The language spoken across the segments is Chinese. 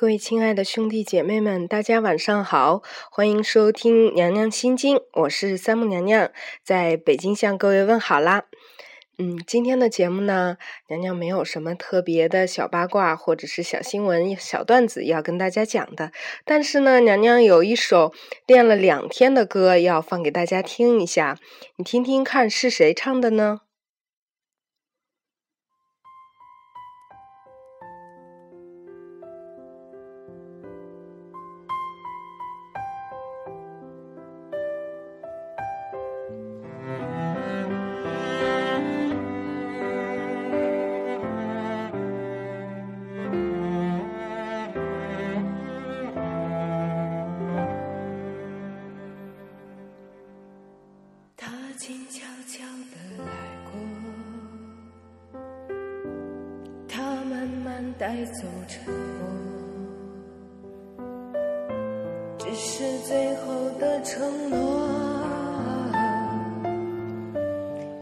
各位亲爱的兄弟姐妹们，大家晚上好，欢迎收听《娘娘心经》，我是三木娘娘，在北京向各位问好啦。嗯，今天的节目呢，娘娘没有什么特别的小八卦或者是小新闻、小段子要跟大家讲的，但是呢，娘娘有一首练了两天的歌要放给大家听一下，你听听看是谁唱的呢？带走沉默，只是最后的承诺，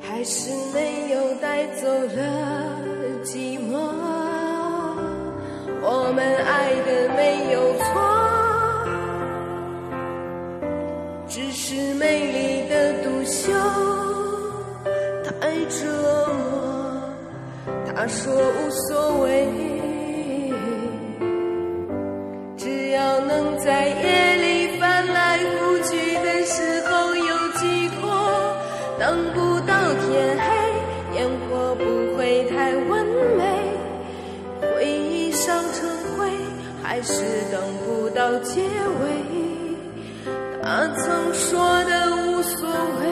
还是没有带走了寂寞。我们爱的没有错，只是美丽的独秀太折磨。说无所谓。只要能在夜里翻来覆去的时候有寄托，等不到天黑，烟火不会太完美，回忆烧成灰，还是等不到结尾。他曾说的无所谓，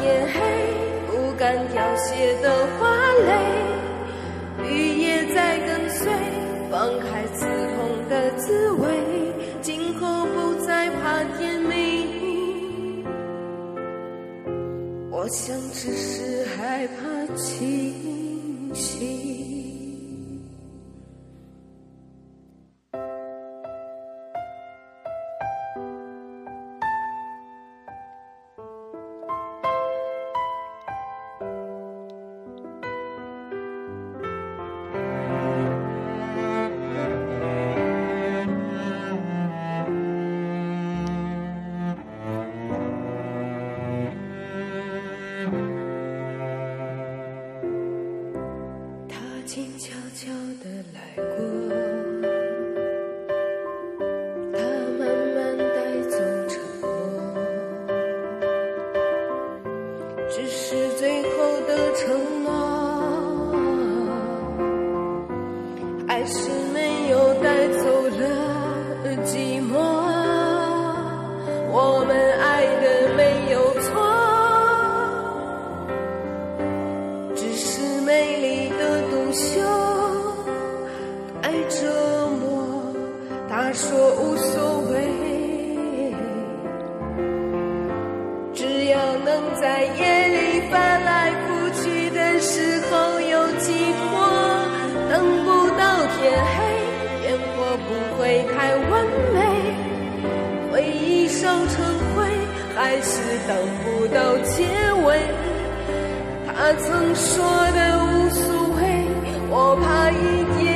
天黑。不敢凋谢的花蕾，雨也在跟随，放开刺痛的滋味，今后不再怕天明。我想只是害怕清醒。他说无所谓，只要能在夜里翻来覆去的时候有寄托，等不到天黑，烟火不会太完美，回忆烧成灰，还是等不到结尾，他曾说的无所谓，我怕一点。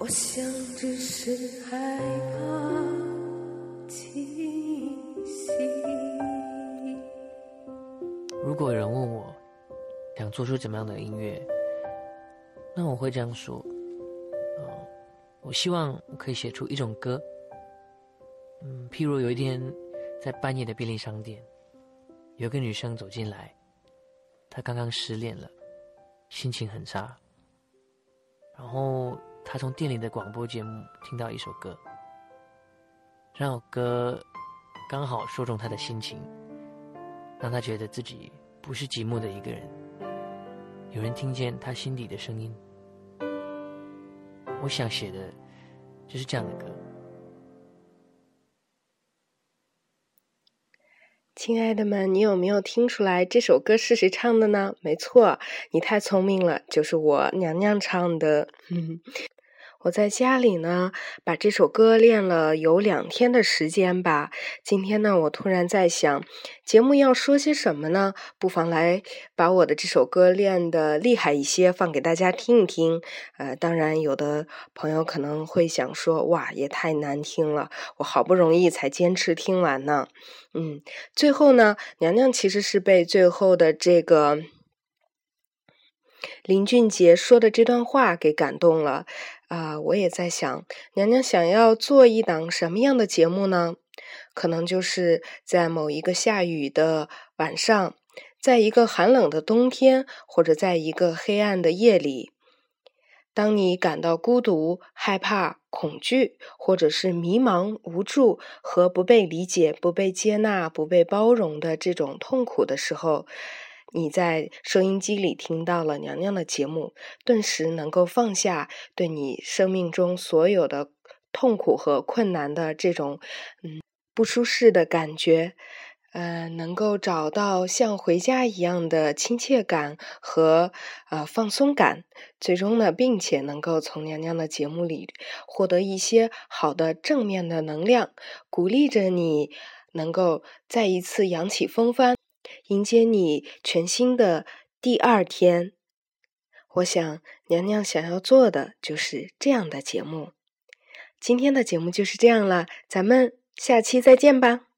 我想只是害怕清醒。如果有人问我想做出怎么样的音乐，那我会这样说：，嗯，我希望我可以写出一种歌。嗯，譬如有一天，在半夜的便利商店，有个女生走进来，她刚刚失恋了，心情很差。然后他从店里的广播节目听到一首歌，这首歌刚好说中他的心情，让他觉得自己不是寂寞的一个人，有人听见他心底的声音。我想写的就是这样的歌。亲爱的们，你有没有听出来这首歌是谁唱的呢？没错，你太聪明了，就是我娘娘唱的。我在家里呢，把这首歌练了有两天的时间吧。今天呢，我突然在想，节目要说些什么呢？不妨来把我的这首歌练的厉害一些，放给大家听一听。呃，当然，有的朋友可能会想说，哇，也太难听了，我好不容易才坚持听完呢。嗯，最后呢，娘娘其实是被最后的这个林俊杰说的这段话给感动了。啊，我也在想，娘娘想要做一档什么样的节目呢？可能就是在某一个下雨的晚上，在一个寒冷的冬天，或者在一个黑暗的夜里，当你感到孤独、害怕、恐惧，或者是迷茫、无助和不被理解、不被接纳、不被包容的这种痛苦的时候。你在收音机里听到了娘娘的节目，顿时能够放下对你生命中所有的痛苦和困难的这种嗯不舒适的感觉，呃，能够找到像回家一样的亲切感和呃放松感，最终呢，并且能够从娘娘的节目里获得一些好的正面的能量，鼓励着你能够再一次扬起风帆。迎接你全新的第二天，我想娘娘想要做的就是这样的节目。今天的节目就是这样了，咱们下期再见吧。